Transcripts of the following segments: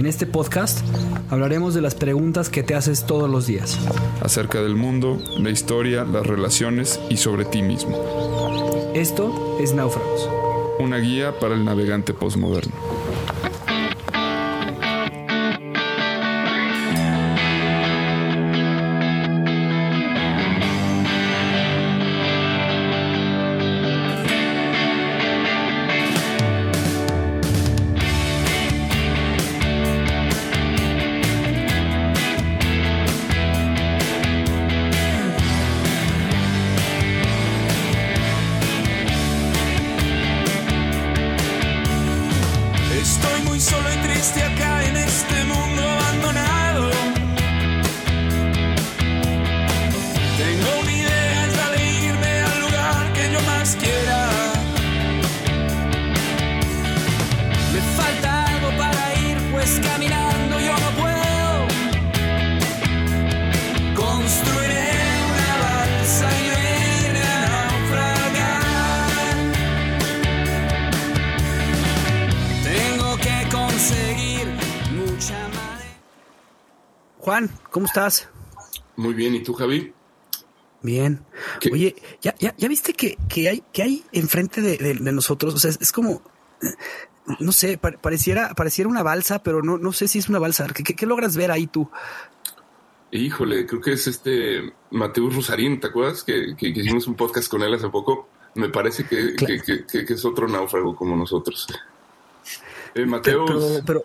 En este podcast hablaremos de las preguntas que te haces todos los días. Acerca del mundo, la historia, las relaciones y sobre ti mismo. Esto es Náufragos. Una guía para el navegante postmoderno. ¿Cómo estás? Muy bien, ¿y tú, Javi? Bien. Oye, ¿ya, ya, ya viste que, que, hay, que hay enfrente de, de, nosotros? O sea, es, como, no sé, pareciera, pareciera una balsa, pero no, no sé si es una balsa. ¿Qué, qué, logras ver ahí tú? Híjole, creo que es este Mateus Rosarín, ¿te acuerdas? Que, que, hicimos un podcast con él hace poco. Me parece que, que es otro náufrago como nosotros. Eh, Mateus. pero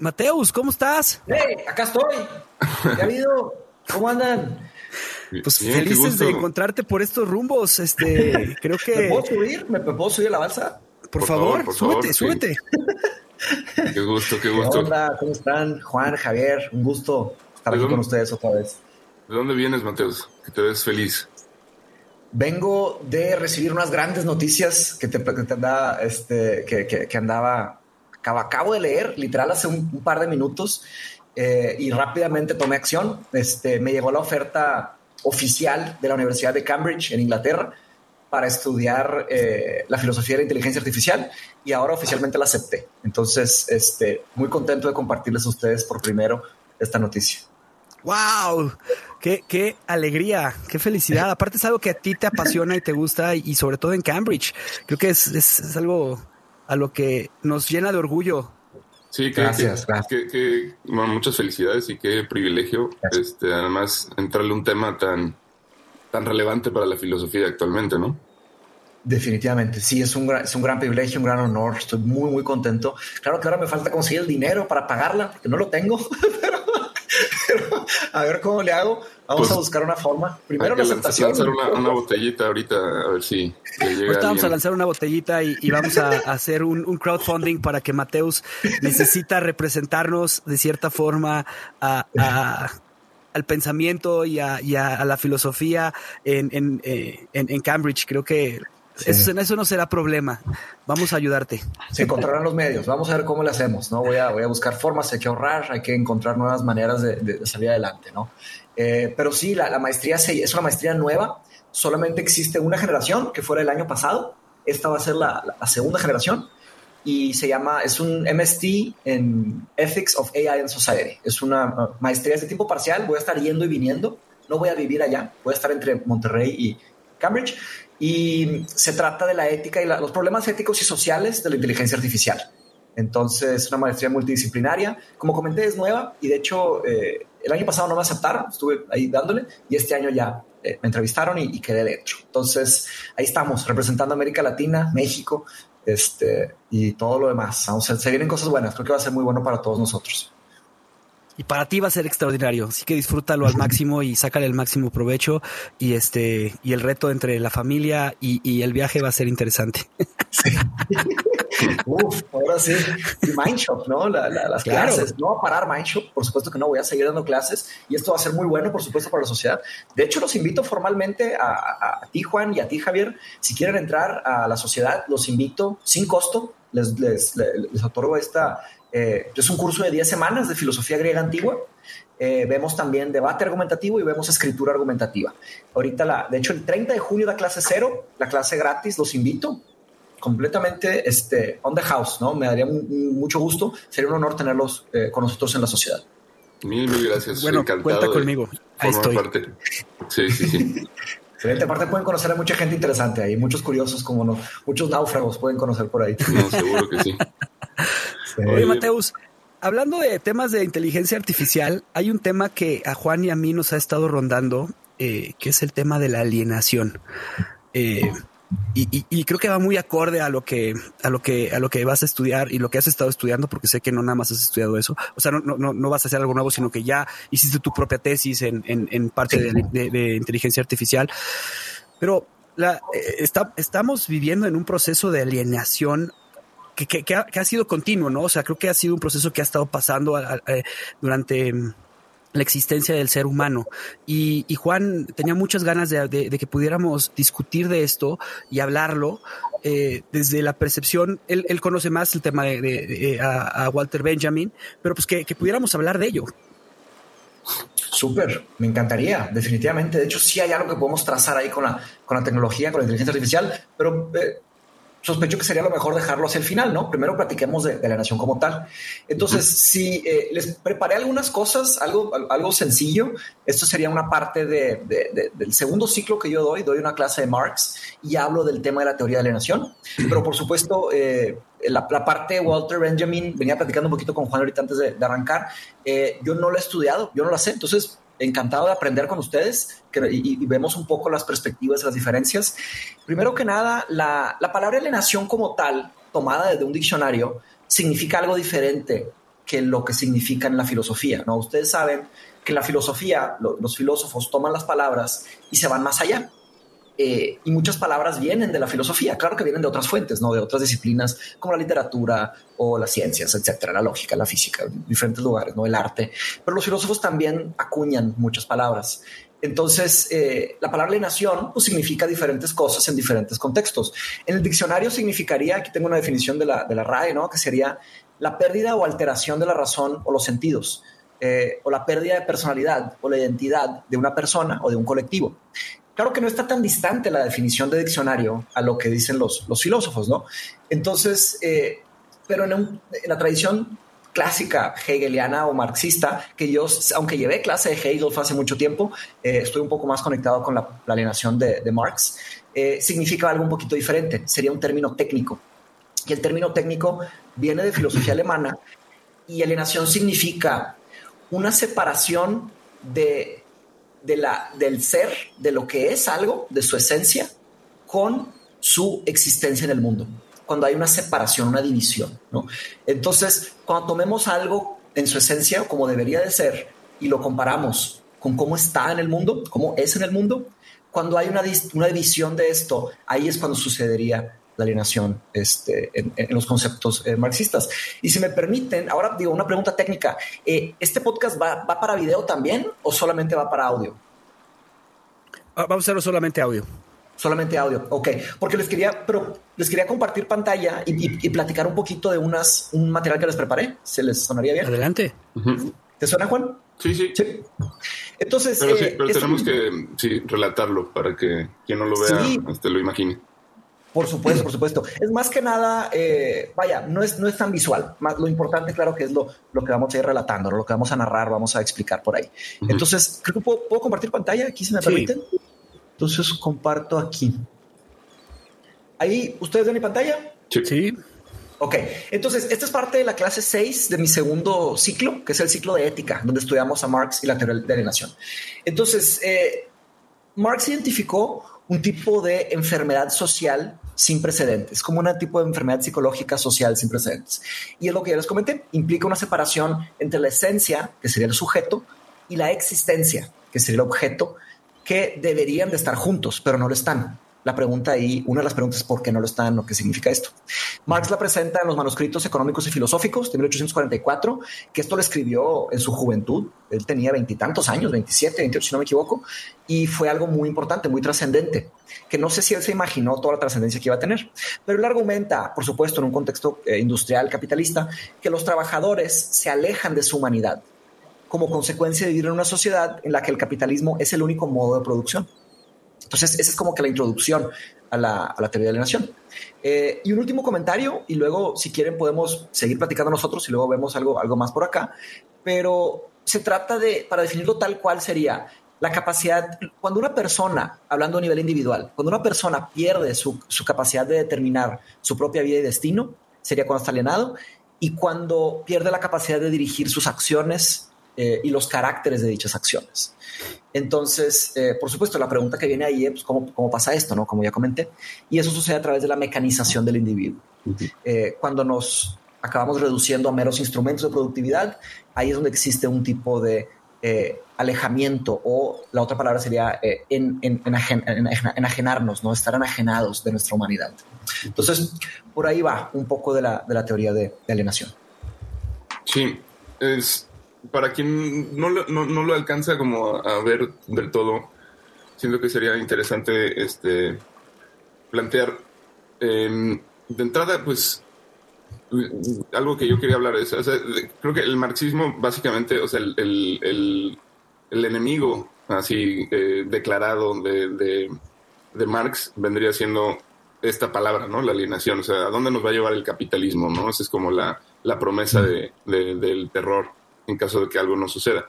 Mateus, ¿cómo estás? Hey, acá estoy. ¿Qué ha habido? ¿Cómo andan? Pues felices de encontrarte por estos rumbos. Este, creo que. ¿Me puedo subir? ¿Me, puedo subir a la balsa? Por, favor, súbete, súbete. Qué gusto, qué gusto. ¿Qué onda? ¿Cómo están? Juan, Javier, un gusto estar aquí con ustedes otra vez. ¿De dónde vienes, Mateus? Que te ves feliz. Vengo de recibir unas grandes noticias que te, que te este, que, que, que andaba acabo, de leer, literal hace un, par de minutos, eh, y rápidamente tomé acción. Este, me llegó la oferta oficial de la Universidad de Cambridge en Inglaterra para estudiar eh, la filosofía de la inteligencia artificial y ahora oficialmente la acepté. Entonces, este, muy contento de compartirles a ustedes por primero esta noticia. ¡Wow! Qué, qué, alegría, qué felicidad. Aparte es algo que a ti te apasiona y te gusta y, sobre todo en Cambridge. Creo que es, es algo a lo que nos llena de orgullo. Sí, que, gracias, que, muchas felicidades y qué privilegio, este, además, entrarle un tema tan, tan relevante para la filosofía actualmente, ¿no? Definitivamente, sí, es un, es un gran privilegio, un gran honor. Estoy muy, muy contento. Claro que ahora me falta conseguir el dinero para pagarla, porque no lo tengo, a ver cómo le hago. Vamos pues, a buscar una forma. Primero la aceptación. lanzar una, botellita ahorita, a ver si llega vamos a lanzar una botellita y, vamos a, hacer un, crowdfunding para que Mateus necesita representarnos de cierta forma al pensamiento y a, la filosofía en, eh, en, en Cambridge. Creo que eso, eso, no será problema. Vamos a ayudarte. Se encontrarán los medios. Vamos a ver cómo le hacemos. No voy a, voy a buscar formas. Hay que ahorrar. Hay que encontrar nuevas maneras de, salir adelante. No, eh, pero sí, la, maestría es una maestría nueva. Solamente existe una generación que fuera el año pasado. Esta va a ser la, segunda generación y se llama, es un MST en Ethics of AI and Society. Es una maestría de tiempo parcial. Voy a estar yendo y viniendo. No voy a vivir allá. Voy a estar entre Monterrey y Cambridge y se trata de la ética y los problemas éticos y sociales de la inteligencia artificial. Entonces, una maestría multidisciplinaria. Como comenté, es nueva y de hecho eh, el año pasado no me aceptaron, estuve ahí dándole y este año ya eh, me entrevistaron y, quedé dentro. Entonces, ahí estamos, representando América Latina, México este, y todo lo demás. Vamos, se vienen cosas buenas, creo que va a ser muy bueno para todos nosotros y para ti va a ser extraordinario. Así que disfrútalo al máximo y sácale el máximo provecho. Y este, y el reto entre la familia y, el viaje va a ser interesante. Uf, ahora sí. Mindshop, ¿no? las clases. No va a parar Mindshop. Por supuesto que no voy a seguir dando clases y esto va a ser muy bueno, por supuesto, para la sociedad. De hecho, los invito formalmente a, ti, Juan, y a ti, Javier. Si quieren entrar a la sociedad, los invito sin costo. Les, les, les, otorgo esta. Eh, es un curso de 10 semanas de filosofía griega antigua. Eh, vemos también debate argumentativo y vemos escritura argumentativa. Ahorita, la, de hecho, el 30 de junio da clase cero, la clase gratis, los invito completamente este, on the house, ¿no? Me daría mucho gusto, sería un honor tenerlos eh, con nosotros en la sociedad. Mil, mil gracias. Bueno, cuenta conmigo. Ahí estoy. Sí, sí, sí. Excelente. Aparte pueden conocer a mucha gente interesante ahí, muchos curiosos como no, muchos náufragos pueden conocer por ahí. No, seguro que sí. Oye, Mateus, hablando de temas de inteligencia artificial, hay un tema que a Juan y a mí nos ha estado rondando, eh, que es el tema de la alienación. Eh, y, creo que va muy acorde a lo que a lo que a lo que vas a estudiar y lo que has estado estudiando porque sé que no nada más has estudiado eso. O sea no, no, no vas a hacer algo nuevo sino que ya hiciste tu propia tesis en, en, parte de, inteligencia artificial. Pero la, eh, estamos viviendo en un proceso de alienación que, que, ha, sido continuo, ¿no? O sea, creo que ha sido un proceso que ha estado pasando eh, durante la existencia del ser humano. Y, Juan tenía muchas ganas de, que pudiéramos discutir de esto y hablarlo eh, desde la percepción. Él, conoce más el tema de, a, Walter Benjamin, pero pues que, pudiéramos hablar de ello. Súper, me encantaría, definitivamente. De hecho, sí hay algo que podemos trazar ahí con la, con la tecnología, con la inteligencia artificial, pero eh, sospecho que sería lo mejor dejarlo hacia el final, ¿no? Primero platiquemos de, la nación como tal. Entonces, si eh, les preparé algunas cosas, algo, algo sencillo, esto sería una parte de, del segundo ciclo que yo doy, doy una clase de Marx y hablo del tema de la teoría de la nación, pero por supuesto, eh, la, parte de Walter Benjamin, venía platicando un poquito con Juan ahorita antes de, arrancar, eh, yo no lo he estudiado, yo no lo sé, entonces encantado de aprender con ustedes y, vemos un poco las perspectivas, las diferencias. Primero que nada, la, palabra alienación como tal, tomada desde un diccionario, significa algo diferente que lo que significa en la filosofía. ¿no? Ustedes saben que la filosofía los filósofos toman las palabras y se van más allá. Eh, y muchas palabras vienen de la filosofía, claro que vienen de otras fuentes, ¿no? de otras disciplinas como la literatura o las ciencias, etcétera, la lógica, la física, diferentes lugares, ¿no? el arte. Pero los filósofos también acuñan muchas palabras. Entonces, eh, la palabra alienación pues, significa diferentes cosas en diferentes contextos. En el diccionario significaría, aquí tengo una definición de la, de la RAE, ¿no? que sería la pérdida o alteración de la razón o los sentidos. Eh, o la pérdida de personalidad o la identidad de una persona o de un colectivo. Claro que no está tan distante la definición de diccionario a lo que dicen los, los filósofos, ¿no? Entonces, eh, pero en, la tradición clásica hegeliana o marxista, que yo, aunque llevé clase de Hegel hace mucho tiempo, eh, estoy un poco más conectado con la, alienación de, Marx, eh, significa algo un poquito diferente, sería un término técnico. Y el término técnico viene de filosofía alemana y alienación significa una separación de de la, del ser, de lo que es algo, de su esencia, con su existencia en el mundo. Cuando hay una separación, una división, ¿no? Entonces, cuando tomemos algo en su esencia, como debería de ser, y lo comparamos con cómo está en el mundo, cómo es en el mundo, cuando hay una, una división de esto, ahí es cuando sucedería la alienación este, en, los conceptos eh, marxistas. Y si me permiten, ahora digo una pregunta técnica, eh, ¿este podcast va, para video también o solamente va para audio? Ah, vamos a hacerlo solamente audio. Solamente audio, ok. Porque les quería, pero les quería compartir pantalla y, platicar un poquito de unas, un material que les preparé. ¿Se les sonaría bien? Adelante. ¿Te suena, Juan? Sí, sí. Entonces. Pero, eh, tenemos que relatarlo para que quien no lo vea este, lo imagine. Por supuesto, por supuesto. Es más que nada, eh, vaya, no es, no es tan visual. Más lo importante, claro, que es lo, lo que vamos a ir relatando, lo que vamos a narrar, vamos a explicar por ahí. Entonces, creo que puedo, compartir pantalla aquí, si me permiten. Entonces, comparto aquí. Ahí, ¿ustedes ven mi pantalla? Sí. Ok, entonces esta es parte de la clase 6 de mi segundo ciclo, que es el ciclo de ética, donde estudiamos a Marx y la teoría de alienación. Entonces, eh, Marx identificó un tipo de enfermedad social sin precedentes, como un tipo de enfermedad psicológica social sin precedentes. Y es lo que ya les comenté, implica una separación entre la esencia, que sería el sujeto, y la existencia, que sería el objeto, que deberían de estar juntos, pero no lo están. La pregunta ahí, una de las preguntas es por qué no lo están o qué significa esto. Marx la presenta en los manuscritos económicos y filosóficos de 1844, que esto lo escribió en su juventud. Él tenía veintitantos años, 27, 28, si no me equivoco, y fue algo muy importante, muy trascendente, que no sé si él se imaginó toda la trascendencia que iba a tener. Pero él argumenta, por supuesto, en un contexto eh, industrial capitalista, que los trabajadores se alejan de su humanidad como consecuencia de vivir en una sociedad en la que el capitalismo es el único modo de producción. Entonces, esa es como que la introducción a la, teoría de alienación. Eh, y un último comentario, y luego, si quieren, podemos seguir platicando nosotros y luego vemos algo, algo más por acá. Pero se trata de, para definirlo tal cual sería la capacidad, cuando una persona, hablando a nivel individual, cuando una persona pierde su, su capacidad de determinar su propia vida y destino, sería cuando está alienado, y cuando pierde la capacidad de dirigir sus acciones eh, y los caracteres de dichas acciones. Entonces, eh, por supuesto, la pregunta que viene ahí es pues, ¿cómo, ¿cómo, pasa esto? ¿no? Como ya comenté. Y eso sucede a través de la mecanización del individuo. Eh, cuando nos acabamos reduciendo a meros instrumentos de productividad, ahí es donde existe un tipo de alejamiento o la otra palabra sería en, en, enajenarnos, ¿no? estar enajenados de nuestra humanidad. Entonces, por ahí va un poco de la, de la teoría de, de alienación. Sí, es, para quien no lo, no, lo alcanza como a ver del todo, siento que sería interesante este plantear em, de entrada, pues algo que yo quería hablar es, creo que el marxismo básicamente, o sea, el, el, enemigo así eh, declarado de, de, Marx vendría siendo esta palabra, ¿no? La alienación, o sea, ¿a dónde nos va a llevar el capitalismo, ¿no? Esa es como la, la promesa de, del terror en caso de que algo no suceda.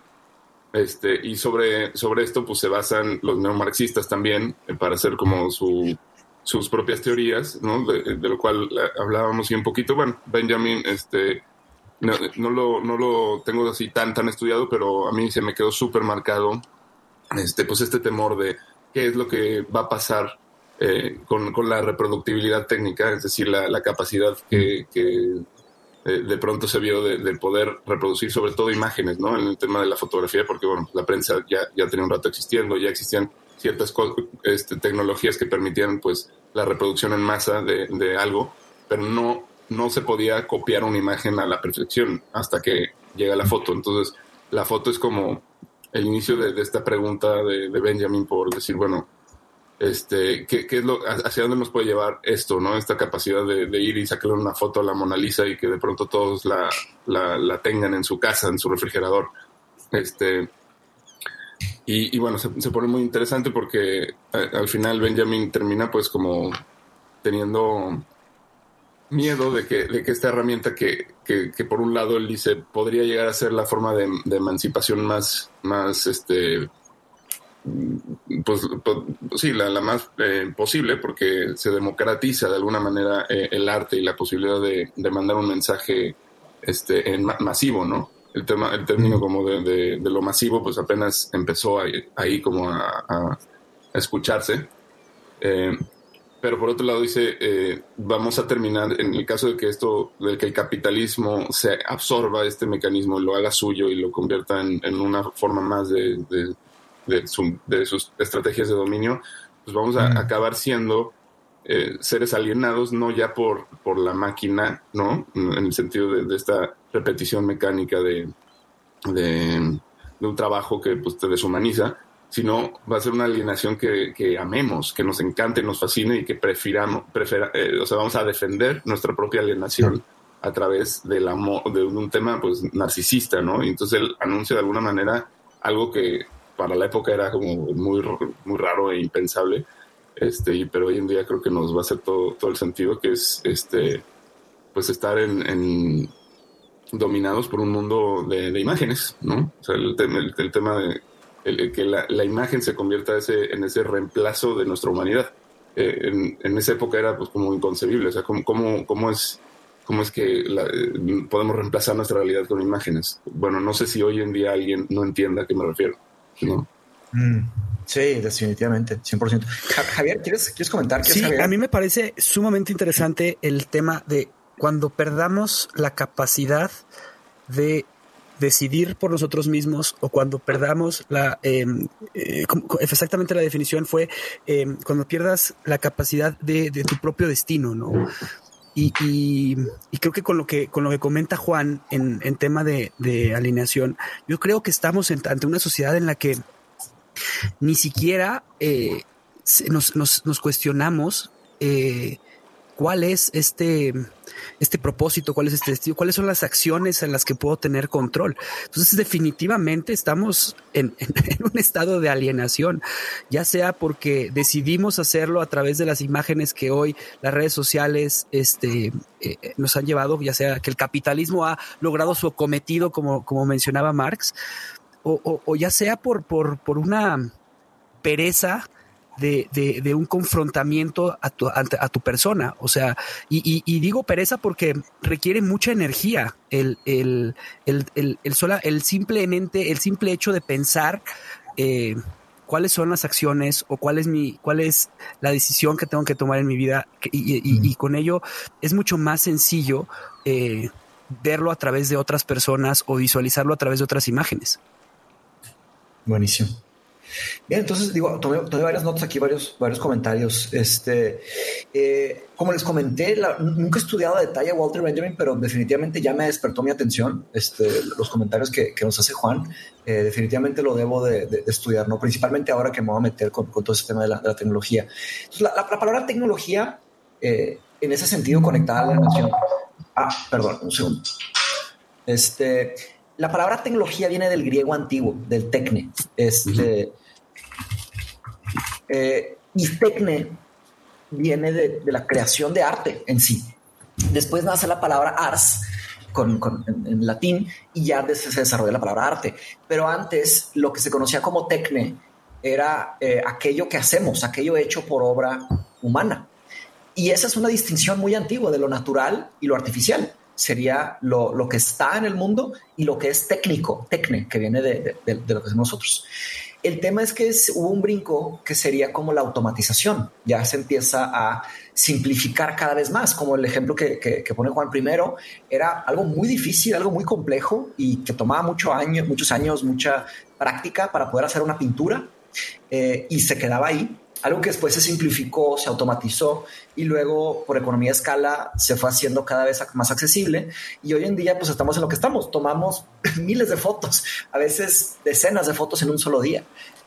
Este, y sobre, sobre esto pues se basan los neomarxistas también eh, para hacer como su, sus propias teorías, ¿no? de, lo cual eh, hablábamos y un poquito. Bueno, Benjamin, este, no, lo, no lo tengo así tan, tan estudiado, pero a mí se me quedó súper marcado este, pues este temor de qué es lo que va a pasar eh, con, con, la reproductibilidad técnica, es decir, la, la capacidad que eh, de pronto se vio de, poder reproducir sobre todo imágenes, ¿no? En el tema de la fotografía, porque bueno, la prensa ya, ya tenía un rato existiendo, ya existían ciertas este, tecnologías que permitían pues la reproducción en masa de, de, algo, pero no, no se podía copiar una imagen a la perfección hasta que llega la foto. Entonces, la foto es como el inicio de, esta pregunta de, de Benjamin por decir, bueno, este, ¿qué, es lo, hacia dónde nos puede llevar esto, ¿no? Esta capacidad de, ir y sacarle una foto a la Mona Lisa y que de pronto todos la, la, tengan en su casa, en su refrigerador. Este, y, bueno, se, pone muy interesante porque al final Benjamin termina pues como teniendo miedo de que, de que esta herramienta que, que, que, por un lado él dice podría llegar a ser la forma de, de emancipación más, más este, pues, pues, sí, la, más eh, posible, porque se democratiza de alguna manera eh, el arte y la posibilidad de, mandar un mensaje este, en masivo, ¿no? El, tema, el término como de, lo masivo, pues apenas empezó ahí, como a, escucharse. Eh, pero por otro lado dice, vamos a terminar en el caso de que esto, de que el capitalismo se absorba este mecanismo y lo haga suyo y lo convierta en, una forma más de de, sus estrategias de dominio, pues vamos a acabar siendo eh, seres alienados, no ya por, por la máquina, ¿no? En el sentido de, esta repetición mecánica de, de, un trabajo que pues, te deshumaniza, sino va a ser una alienación que, que amemos, que nos encante, nos fascine y que prefiramos, eh, o sea, vamos a defender nuestra propia alienación a través del amor, de un tema pues narcisista, ¿no? Y entonces él anuncia de alguna manera algo que para la época era como muy, muy raro e impensable. Este, pero hoy en día creo que nos va a hacer todo, todo el sentido, que es este, pues estar en, dominados por un mundo de, imágenes, ¿no? O sea, el, el, tema de que la, imagen se convierta ese, en ese reemplazo de nuestra humanidad. Eh, en, esa época era pues como inconcebible, o sea, ¿cómo, cómo, cómo es, cómo es que podemos reemplazar nuestra realidad con imágenes? Bueno, no sé si hoy en día alguien no entienda a qué me refiero. Mm, sí, definitivamente, 100%. Javier, ¿quieres, ¿quieres comentar? sí, a mí me parece sumamente interesante el tema de cuando perdamos la capacidad de decidir por nosotros mismos o cuando perdamos la, em, eh, exactamente la definición fue em, cuando pierdas la capacidad de, tu propio destino, ¿no? Y, creo que con lo que con lo que comenta Juan en, tema de, alineación, yo creo que estamos ante una sociedad en la que ni siquiera eh, nos, nos, cuestionamos eh, cuál es este, este propósito, cuál es este destino, cuáles son las acciones en las que puedo tener control. Entonces, definitivamente estamos en, un estado de alienación, ya sea porque decidimos hacerlo a través de las imágenes que hoy las redes sociales este, eh, nos han llevado, ya sea que el capitalismo ha logrado su cometido, como, como mencionaba Marx, o, ya sea por, por, por una pereza de, de, un confrontamiento a tu, a, tu persona. O sea, y, y, digo pereza porque requiere mucha energía el, el, el, el, sola, el simplemente, el simple hecho de pensar eh, cuáles son las acciones o cuál es mi, cuál es la decisión que tengo que tomar en mi vida. Y, y, con ello es mucho más sencillo eh, verlo a través de otras personas o visualizarlo a través de otras imágenes. Buenísimo. Bien, entonces digo, tomé, varias notas aquí, varios, varios comentarios. Este, eh, como les comenté, nunca he estudiado a detalle a Walter Benjamin, pero definitivamente ya me despertó mi atención este, los comentarios que, que nos hace Juan. Eh, definitivamente lo debo de, estudiar, ¿no? principalmente ahora que me voy a meter con, todo ese tema de la, tecnología. la, palabra tecnología, eh, en ese sentido, conectada a la nación. Ah, perdón, un segundo. Este, la palabra tecnología viene del griego antiguo, del tecne. Este, eh, y tecne viene de, la creación de arte en sí. Después nace la palabra ars con, en, latín y ya se desarrolla la palabra arte. Pero antes lo que se conocía como tecne era eh, aquello que hacemos, aquello hecho por obra humana. Y esa es una distinción muy antigua de lo natural y lo artificial. Sería lo, lo que está en el mundo y lo que es técnico, tecne, que viene de, de lo que hacemos nosotros. El tema es que hubo un brinco que sería como la automatización. Ya se empieza a simplificar cada vez más, como el ejemplo que, pone Juan primero, era algo muy difícil, algo muy complejo y que tomaba mucho año, muchos años, mucha práctica para poder hacer una pintura eh, y se quedaba ahí algo que después se simplificó, se automatizó y luego por economía de escala se fue haciendo cada vez más accesible y hoy en día pues estamos en lo que estamos, tomamos miles de fotos, a veces decenas de fotos en un solo día.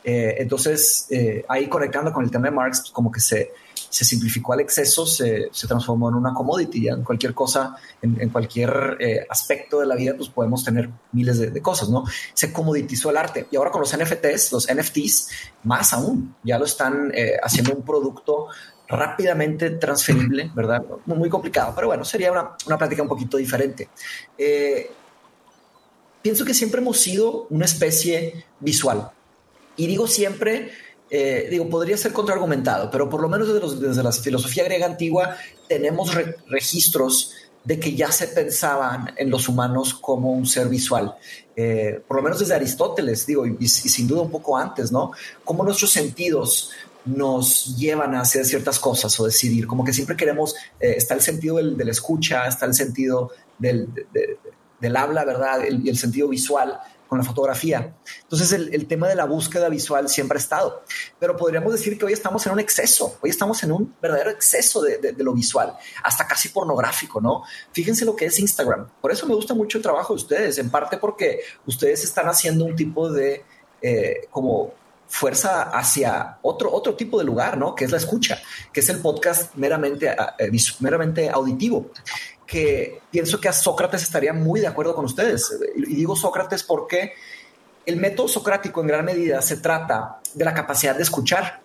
Eh, entonces eh, ahí conectando con el tema de Marx, pues, como que se, se simplificó al exceso, se, se, transformó en una commodity. Ya en cualquier cosa, en, cualquier eh, aspecto de la vida, pues podemos tener miles de, cosas, ¿no? Se comoditizó el arte. Y ahora con los NFTs, los NFTs, más aún, ya lo están eh, haciendo un producto rápidamente transferible, ¿verdad? Muy, complicado, pero bueno, sería una, una plática un poquito diferente. Eh, pienso que siempre hemos sido una especie visual. Y digo siempre eh, digo, podría ser contraargumentado, pero por lo menos desde, la filosofía griega antigua tenemos registros de que ya se pensaban en los humanos como un ser visual. Eh, por lo menos desde Aristóteles, digo, y, sin duda un poco antes, ¿no? Cómo nuestros sentidos nos llevan a hacer ciertas cosas o decidir, como que siempre queremos, eh, está el sentido del, la escucha, está el sentido del, del habla, ¿verdad? y el sentido visual con la fotografía. Entonces el, tema de la búsqueda visual siempre ha estado, pero podríamos decir que hoy estamos en un exceso, hoy estamos en un verdadero exceso de, lo visual, hasta casi pornográfico, ¿no? Fíjense lo que es Instagram. Por eso me gusta mucho el trabajo de ustedes, en parte porque ustedes están haciendo un tipo de eh, como fuerza hacia otro, otro tipo de lugar, ¿no? Que es la escucha, que es el podcast meramente, eh, meramente auditivo que pienso que a Sócrates estaría muy de acuerdo con ustedes. Y digo Sócrates porque el método socrático en gran medida se trata de la capacidad de escuchar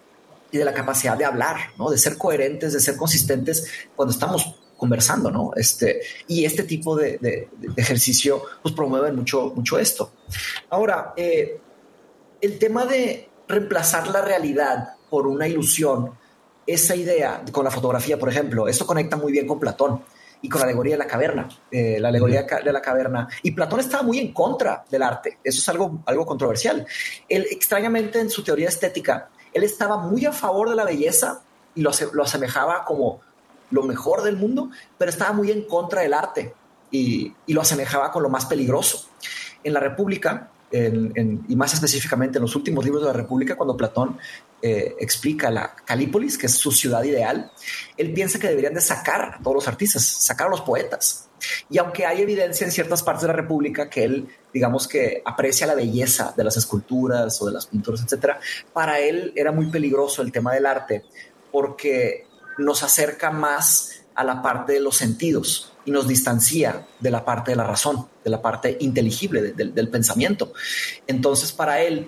y de la capacidad de hablar, ¿no? De ser coherentes, de ser consistentes cuando estamos conversando, ¿no? Este, y este tipo de, ejercicio pues promueve mucho, mucho esto. Ahora, eh, el tema de reemplazar la realidad por una ilusión, esa idea con la fotografía, por ejemplo, esto conecta muy bien con Platón y con la alegoría de la caverna, eh, la alegoría de la caverna. Y Platón estaba muy en contra del arte. Eso es algo, algo controversial. Él, extrañamente, en su teoría estética, él estaba muy a favor de la belleza y lo, lo asemejaba como lo mejor del mundo, pero estaba muy en contra del arte y, y lo asemejaba con lo más peligroso. En la República, y más específicamente en los últimos libros de la República, cuando Platón eh, explica la Calípolis, que es su ciudad ideal, él piensa que deberían de sacar a todos los artistas, sacar a los poetas. Y aunque hay evidencia en ciertas partes de la República que él, digamos que aprecia la belleza de las esculturas o de las pinturas, etcétera, para él era muy peligroso el tema del arte porque nos acerca más a la parte de los sentidos y nos distancia de la parte de la razón, de la parte inteligible del pensamiento. Entonces, para él,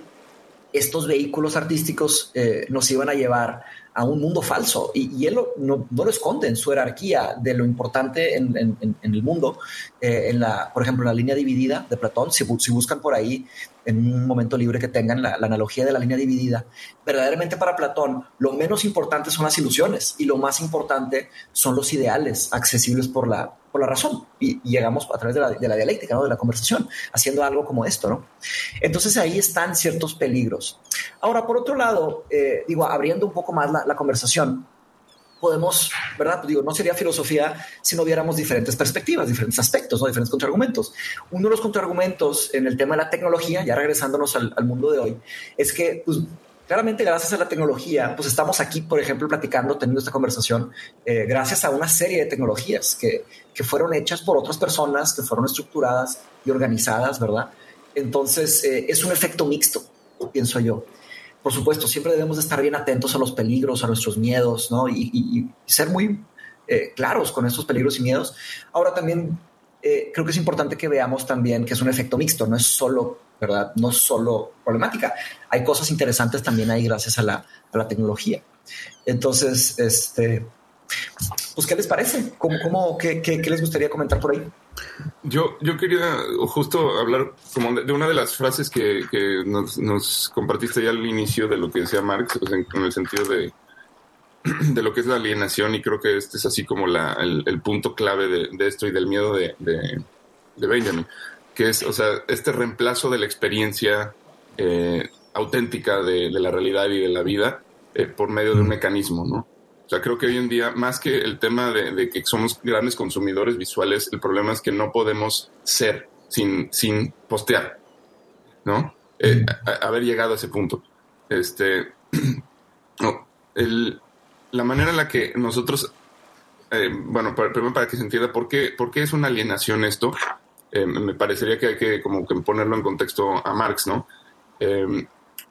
estos vehículos artísticos eh, nos iban a llevar a un mundo falso y, él no, lo esconde en su jerarquía de lo importante en, el mundo. Eh, en la, por ejemplo, la línea dividida de Platón, si, si buscan por ahí en un momento libre que tengan la, analogía de la línea dividida, verdaderamente para Platón lo menos importante son las ilusiones y lo más importante son los ideales accesibles por la, por la razón. Y, llegamos a través de la, de la dialéctica, ¿no? de la conversación, haciendo algo como esto. ¿no? Entonces ahí están ciertos peligros. Ahora, por otro lado, eh, digo, abriendo un poco más la, conversación, podemos, ¿verdad? Digo, no sería filosofía si no viéramos diferentes perspectivas, diferentes aspectos, ¿no? diferentes contraargumentos. Uno de los contraargumentos en el tema de la tecnología, ya regresándonos al, mundo de hoy, es que, pues, claramente gracias a la tecnología, pues estamos aquí, por ejemplo, platicando, teniendo esta conversación, eh, gracias a una serie de tecnologías que, que fueron hechas por otras personas, que fueron estructuradas y organizadas, ¿verdad? Entonces, eh, es un efecto mixto, pienso yo por supuesto, siempre debemos de estar bien atentos a los peligros, a nuestros miedos, ¿no? Y, ser muy eh, claros con estos peligros y miedos. Ahora también eh, creo que es importante que veamos también que es un efecto mixto, no es solo, ¿verdad? No es solo problemática. Hay cosas interesantes también ahí gracias a la, a la tecnología. Entonces, este, pues, ¿qué les parece? ¿Cómo, cómo qué, qué, les gustaría comentar por ahí? Yo, yo quería justo hablar como de, una de las frases que, que nos, compartiste ya al inicio de lo que decía Marx, en, el sentido de, de lo que es la alienación, y creo que este es así como la, el, punto clave de, de, esto y del miedo de, de, Benjamin, que es, o sea, este reemplazo de la experiencia eh, auténtica de, la realidad y de la vida eh, por medio de un mecanismo, ¿no? O sea, creo que hoy en día, más que el tema de, que somos grandes consumidores visuales, el problema es que no podemos ser sin, sin postear, ¿no? Eh, haber llegado a ese punto. Este, no, la manera en la que nosotros, eh, bueno, primero para que se entienda por qué, por qué es una alienación esto, eh, me parecería que hay que como que ponerlo en contexto a Marx, ¿no?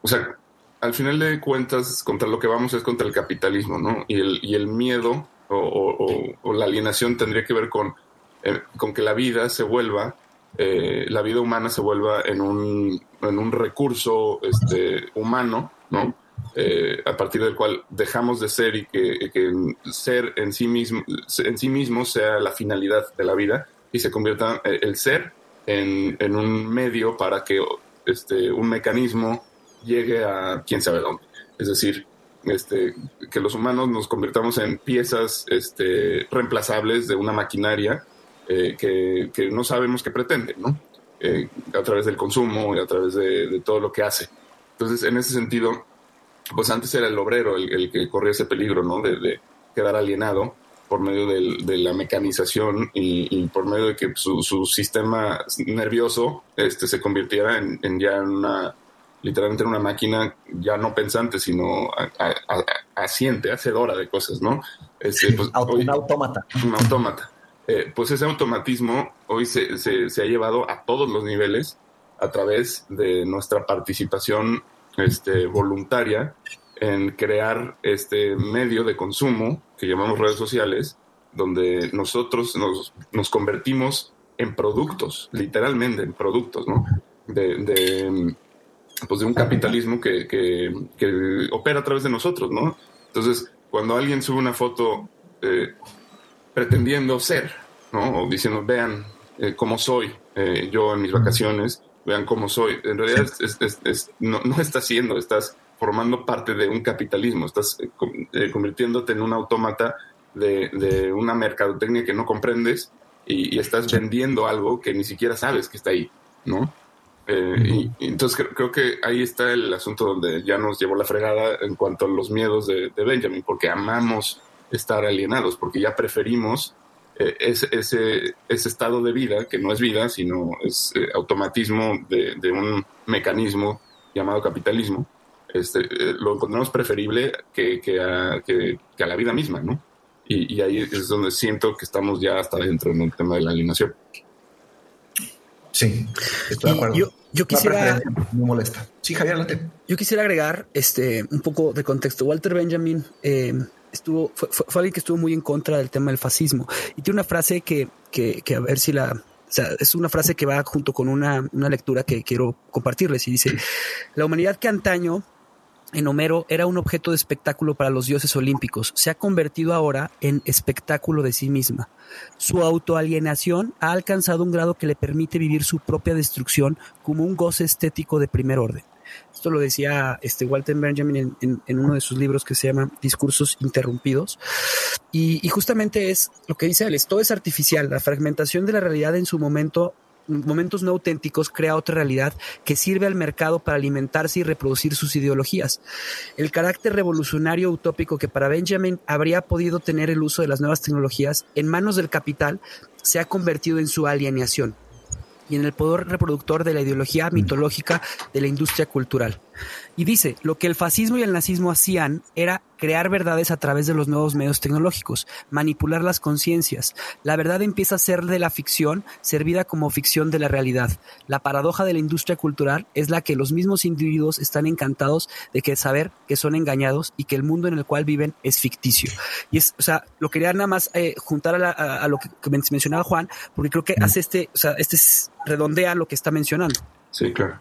o sea, al final de cuentas, contra lo que vamos es contra el capitalismo, ¿no? Y el, y el miedo o, la alienación tendría que ver con, eh, con que la vida se vuelva, eh, la vida humana se vuelva en un, en un recurso este, humano, ¿no? Eh, a partir del cual dejamos de ser y que, ser en sí, mismo, en sí mismo sea la finalidad de la vida y se convierta el ser en, en un medio para que este, un mecanismo llegue a quién sabe dónde. Es decir, este, que los humanos nos convirtamos en piezas este, reemplazables de una maquinaria eh, que, no sabemos qué pretende, ¿no? Eh, a través del consumo y a través de, todo lo que hace. Entonces, en ese sentido, pues antes era el obrero el, que corría ese peligro, ¿no? De, quedar alienado por medio de la mecanización y, por medio de que su, sistema nervioso este, se convirtiera en, en ya una literalmente era una máquina ya no pensante, sino asiente, hacedora de cosas, ¿no? Este, pues, un autómata. Un autómata. Eh, pues ese automatismo hoy se, se, ha llevado a todos los niveles a través de nuestra participación este, voluntaria en crear este medio de consumo que llamamos redes sociales, donde nosotros nos, nos convertimos en productos, literalmente en productos, ¿no? de pues de un capitalismo que, que, opera a través de nosotros, ¿no? Entonces, cuando alguien sube una foto eh, pretendiendo ser, ¿no? O diciendo, vean eh, cómo soy eh, yo en mis vacaciones, vean cómo soy, en realidad no, no estás siendo, estás formando parte de un capitalismo, estás convirtiéndote en un autómata de, de, una mercadotecnia que no comprendes y, y estás vendiendo algo que ni siquiera sabes que está ahí, ¿no? Eh, y, entonces creo, que ahí está el asunto donde ya nos llevó la fregada en cuanto a los miedos de, Benjamin, porque amamos estar alienados, porque ya preferimos eh, ese, ese, estado de vida, que no es vida, sino es eh, automatismo de, un mecanismo llamado capitalismo, este, eh, lo encontramos preferible que, que, a, que, a, la vida misma, ¿no? Y, ahí es donde siento que estamos ya hasta dentro en el tema de la alienación. Sí, estoy de acuerdo. Yo, quisiera. Me molesta. Sí, Javier, adelante. Yo quisiera agregar este, un poco de contexto. Walter Benjamin estuvo, fue, alguien que estuvo muy en contra del tema del fascismo. Y tiene una frase que, que, que a ver si la, es una frase que va junto con una, una, lectura que quiero compartirles y dice, la humanidad que antaño en Homero era un objeto de espectáculo para los dioses olímpicos, se ha convertido ahora en espectáculo de sí misma. Su autoalienación ha alcanzado un grado que le permite vivir su propia destrucción como un goce estético de primer orden. Esto lo decía este Walter Benjamin en, uno de sus libros que se llama Discursos Interrumpidos. Y, justamente es lo que dice él, es, todo es artificial. La fragmentación de la realidad en su momento momentos no auténticos crea otra realidad que sirve al mercado para alimentarse y reproducir sus ideologías. El carácter revolucionario utópico que para Benjamin habría podido tener el uso de las nuevas tecnologías en manos del capital se ha convertido en su alienación y en el poder reproductor de la ideología mitológica de la industria cultural. Y dice, lo que el fascismo y el nazismo hacían era crear verdades a través de los nuevos medios tecnológicos, manipular las conciencias. La verdad empieza a ser de la ficción, servida como ficción de la realidad. La paradoja de la industria cultural es la que los mismos individuos están encantados de que saber que son engañados y que el mundo en el cual viven es ficticio. Y es, o sea, lo quería nada más eh, juntar a, lo que, mencionaba Juan, porque creo que hace este, o sea, este redondea lo que está mencionando. Sí, claro.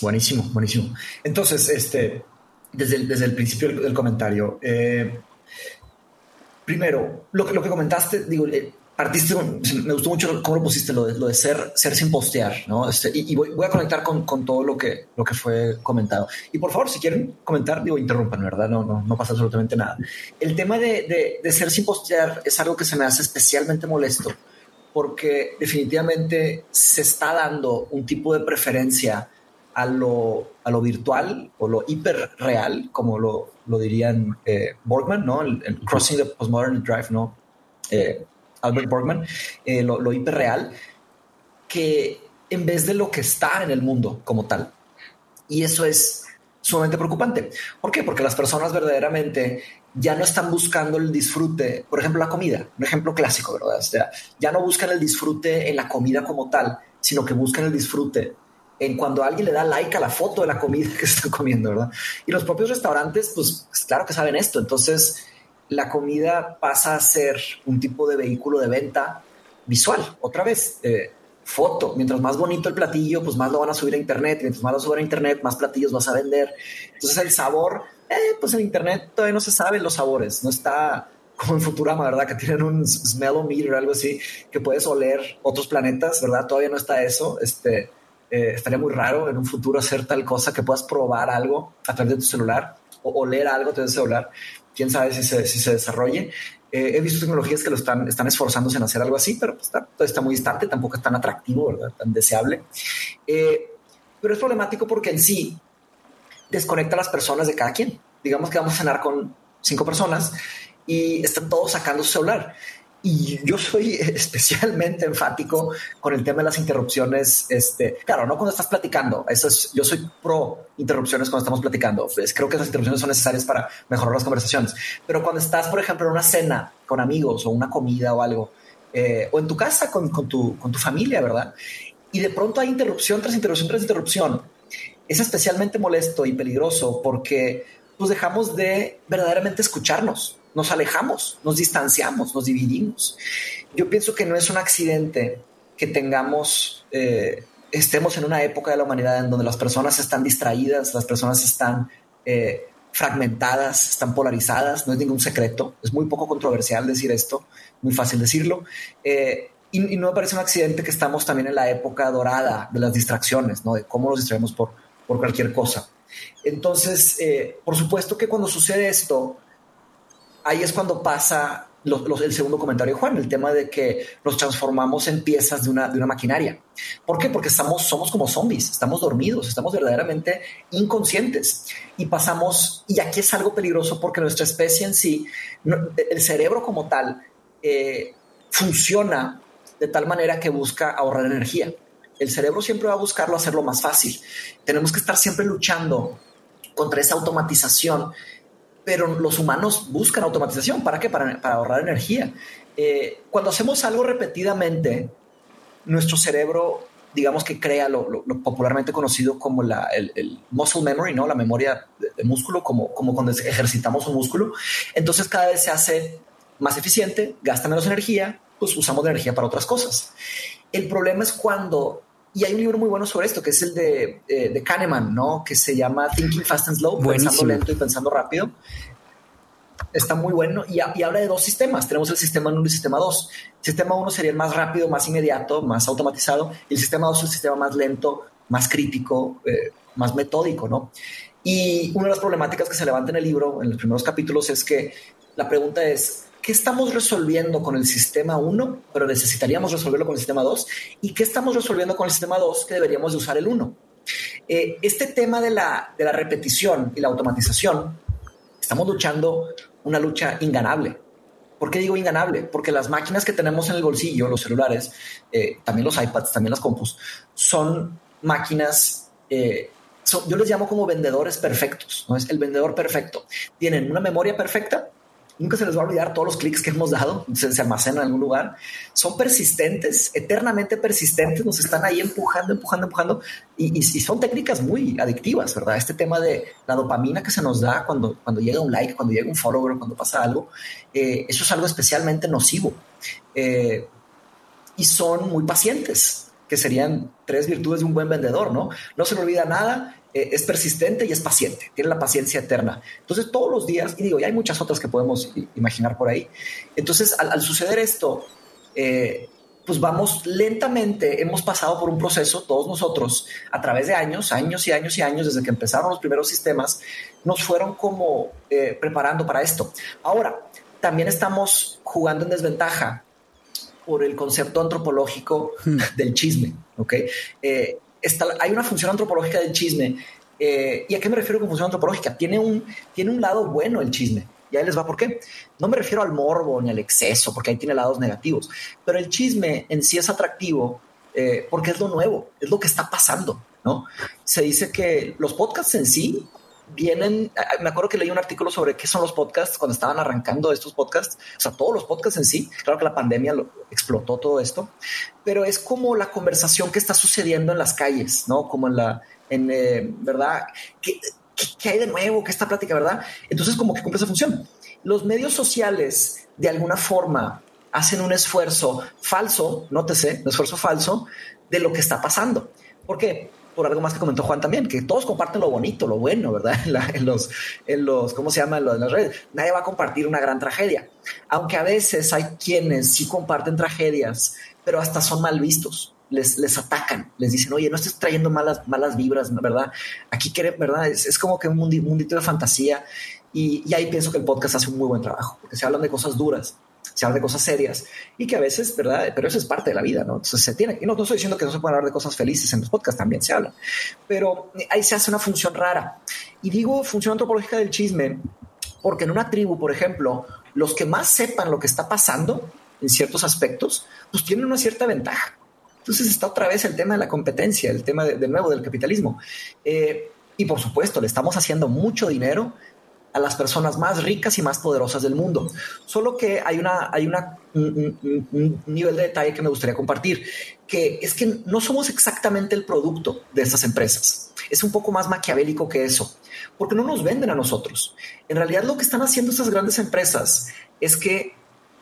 Buenísimo, buenísimo. Entonces, este, desde el, desde el principio del, comentario, eh, primero, lo que, lo que comentaste, digo, eh, partiste, me gustó mucho cómo lo pusiste, lo de, lo de ser, ser sin postear, ¿no? Este, y, voy, voy, a conectar con, con, todo lo que, lo que fue comentado. Y por favor, si quieren comentar, digo, interrumpan, ¿verdad? No, no, no pasa absolutamente nada. El tema de, de, de ser sin postear es algo que se me hace especialmente molesto porque definitivamente se está dando un tipo de preferencia a lo, a lo virtual o lo hiperreal, como lo, lo dirían eh, Borgman, ¿no? El, Crossing the Postmodern Drive, ¿no? Eh, Albert Borgman, eh, lo, lo hiperreal, que en vez de lo que está en el mundo como tal. Y eso es sumamente preocupante. ¿Por qué? Porque las personas verdaderamente ya no están buscando el disfrute, por ejemplo, la comida, un ejemplo clásico, ¿verdad? O sea, ya no buscan el disfrute en la comida como tal, sino que buscan el disfrute en cuando alguien le da like a la foto de la comida que están comiendo, ¿verdad? Y los propios restaurantes, pues, pues claro que saben esto. Entonces, la comida pasa a ser un tipo de vehículo de venta visual. Otra vez, eh, foto. Mientras más bonito el platillo, pues más lo van a subir a internet. Mientras más lo suben a internet, más platillos vas a vender. Entonces, el sabor, eh, pues en internet todavía no se saben los sabores. No está como en Futurama, ¿verdad? Que tienen un smellometer o algo así, que puedes oler otros planetas, ¿verdad? Todavía no está eso. Este, eh, estaría muy raro en un futuro hacer tal cosa que puedas probar algo a través de tu celular o oler algo a través de celular. Quién sabe si se, si se desarrolle. Eh, he visto tecnologías que lo están, están esforzándose en hacer algo así, pero pues, está, está muy distante, tampoco es tan atractivo, ¿verdad? tan deseable. Eh, pero es problemático porque en sí desconecta a las personas de cada quien. Digamos que vamos a cenar con cinco personas y están todos sacando su celular. Y yo soy especialmente enfático con el tema de las interrupciones. Este, claro, no cuando estás platicando. Eso es, yo soy pro interrupciones cuando estamos platicando. Pues creo que las interrupciones son necesarias para mejorar las conversaciones. Pero cuando estás, por ejemplo, en una cena con amigos o una comida o algo, eh, o en tu casa con, con, tu, con tu familia, ¿verdad? Y de pronto hay interrupción tras interrupción tras interrupción. Es especialmente molesto y peligroso porque pues dejamos de verdaderamente escucharnos nos alejamos, nos distanciamos, nos dividimos. Yo pienso que no es un accidente que tengamos, eh, estemos en una época de la humanidad en donde las personas están distraídas, las personas están eh, fragmentadas, están polarizadas, no es ningún secreto, es muy poco controversial decir esto, muy fácil decirlo. Eh, y, no me parece un accidente que estamos también en la época dorada de las distracciones, ¿no? de cómo nos distraemos por, por cualquier cosa. Entonces, por supuesto que cuando sucede esto, ahí es cuando pasa el segundo comentario de Juan, el tema de que nos transformamos en piezas de una, maquinaria. ¿Por qué? Porque estamos, somos como zombies, estamos dormidos, estamos verdaderamente inconscientes y pasamos, y aquí es algo peligroso porque nuestra especie en sí, el cerebro como tal, eh, funciona de tal manera que busca ahorrar energía. El cerebro siempre va a buscarlo hacerlo más fácil. Tenemos que estar siempre luchando contra esa automatización pero los humanos buscan automatización. ¿Para qué? Para, ahorrar energía. Eh, cuando hacemos algo repetidamente, nuestro cerebro, digamos que crea lo, popularmente conocido como la, el, muscle memory, ¿no? la memoria de, músculo, como, como cuando ejercitamos un músculo. Entonces cada vez se hace más eficiente, gasta menos energía, pues usamos la energía para otras cosas. El problema es cuando y hay un libro muy bueno sobre esto, que es el de, eh, de Kahneman, ¿no? Que se llama Thinking Fast and Slow, pensando lento y pensando rápido. Está muy bueno y, habla de dos sistemas. Tenemos el sistema 1 y el sistema 2. El sistema 1 sería el más rápido, más inmediato, más automatizado. Y el sistema 2 es el sistema más lento, más crítico, eh, más metódico, ¿no? Y una de las problemáticas que se levanta en el libro, en los primeros capítulos, es que la pregunta es, ¿qué estamos resolviendo con el sistema 1, pero necesitaríamos resolverlo con el sistema 2? ¿Y qué estamos resolviendo con el sistema 2 que deberíamos de usar el 1? Eh, este tema de la, de la repetición y la automatización, estamos luchando una lucha inganable. ¿Por qué digo inganable? Porque las máquinas que tenemos en el bolsillo, los celulares, eh, también los iPads, también las compus, son máquinas, eh, yo les llamo como vendedores perfectos, ¿no? Es el vendedor perfecto. Tienen una memoria perfecta, Nunca se les va a olvidar todos los clics que hemos dado, se, almacenan en algún lugar. Son persistentes, eternamente persistentes, nos están ahí empujando, empujando, empujando. Y, son técnicas muy adictivas, ¿verdad? Este tema de la dopamina que se nos da cuando, cuando llega un like, cuando llega un follower, cuando pasa algo, eh, eso es algo especialmente nocivo. Eh, y son muy pacientes, que serían tres virtudes de un buen vendedor, ¿no? No se le olvida nada, eh, es persistente y es paciente, tiene la paciencia eterna. Entonces, todos los días, y digo, y hay muchas otras que podemos imaginar por ahí. Entonces, al, suceder esto, eh, pues vamos lentamente, hemos pasado por un proceso, todos nosotros, a través de años, años y años y años, desde que empezaron los primeros sistemas, nos fueron como eh, preparando para esto. Ahora, también estamos jugando en desventaja por el concepto antropológico hmm. del chisme, ¿ok? Hay una función antropológica del chisme. Eh, ¿Y a qué me refiero con función antropológica? Tiene un, tiene un lado bueno el chisme. Y ahí les va por qué. No me refiero al morbo ni al exceso, porque ahí tiene lados negativos. Pero el chisme en sí es atractivo eh, porque es lo nuevo, es lo que está pasando, ¿no? Se dice que los podcasts en sí vienen, me acuerdo que leí un artículo sobre qué son los podcasts cuando estaban arrancando estos podcasts, o sea, todos los podcasts en sí, claro que la pandemia lo, explotó todo esto, pero es como la conversación que está sucediendo en las calles, ¿no? Como en la, en, eh, ¿verdad? ¿Qué, ¿Qué, hay de nuevo? ¿Qué esta plática, verdad? Entonces como que cumple esa función. Los medios sociales, de alguna forma, hacen un esfuerzo falso, nótese, un esfuerzo falso de lo que está pasando. ¿Por qué? Por algo más que comentó Juan también, que todos comparten lo bonito, lo bueno, ¿verdad? En, los, en los, ¿cómo se llama? En las redes. Nadie va a compartir una gran tragedia. Aunque a veces hay quienes sí comparten tragedias, pero hasta son mal vistos. Les, les atacan, les dicen, oye, no estés trayendo malas, malas vibras, ¿verdad? Aquí quiere, ¿verdad? Es, como que un mundito de fantasía. Y, y ahí pienso que el podcast hace un muy buen trabajo, porque se hablan de cosas duras se habla de cosas serias y que a veces, ¿verdad? Pero eso es parte de la vida, ¿no? Entonces se tiene, y no, estoy diciendo que no se pueden hablar de cosas felices en los podcasts, también se habla, pero ahí se hace una función rara. Y digo función antropológica del chisme porque en una tribu, por ejemplo, los que más sepan lo que está pasando en ciertos aspectos, pues tienen una cierta ventaja. Entonces está otra vez el tema de la competencia, el tema de, nuevo del capitalismo. Eh, y por supuesto, le estamos haciendo mucho dinero a las personas más ricas y más poderosas del mundo. Solo que hay, una, hay un, nivel de detalle que me gustaría compartir, que es que no somos exactamente el producto de estas empresas. Es un poco más maquiavélico que eso, porque no nos venden a nosotros. En realidad lo que están haciendo estas grandes empresas es que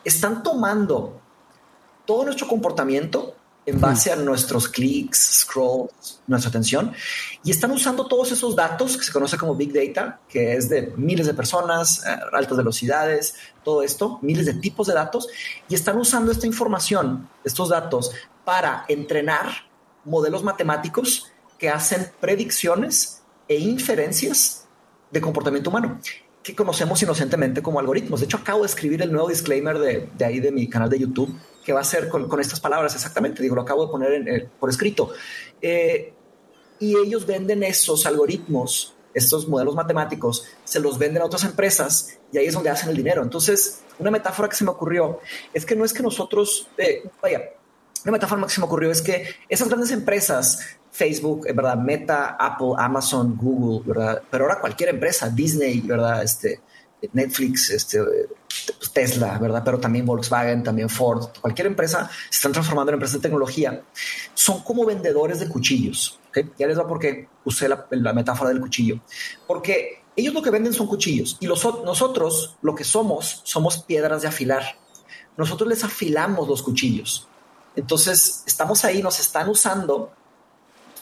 están tomando todo nuestro comportamiento en base a nuestros clics, scrolls, nuestra atención, y están usando todos esos datos que se conoce como Big Data, que es de miles de personas, eh, altas velocidades, todo esto, miles de tipos de datos, y están usando esta información, estos datos, para entrenar modelos matemáticos que hacen predicciones e inferencias de comportamiento humano. Que conocemos inocentemente como algoritmos. De hecho, acabo de escribir el nuevo disclaimer de, de ahí de mi canal de YouTube, que va a ser con, con estas palabras exactamente. Digo, lo acabo de poner en, por escrito. Eh, y ellos venden esos algoritmos, estos modelos matemáticos, se los venden a otras empresas y ahí es donde hacen el dinero. Entonces, una metáfora que se me ocurrió es que no es que nosotros, eh, vaya, una metáfora que se me ocurrió es que esas grandes empresas Facebook, ¿verdad? Meta, Apple, Amazon, Google, ¿verdad? Pero ahora cualquier empresa, Disney, ¿verdad? Este, Netflix, este, Tesla, ¿verdad? Pero también Volkswagen, también Ford, cualquier empresa se están transformando en empresas de tecnología. Son como vendedores de cuchillos. ¿okay? Ya les va porque usé la, la, metáfora del cuchillo. Porque ellos lo que venden son cuchillos y los, nosotros lo que somos somos piedras de afilar. Nosotros les afilamos los cuchillos. Entonces estamos ahí, nos están usando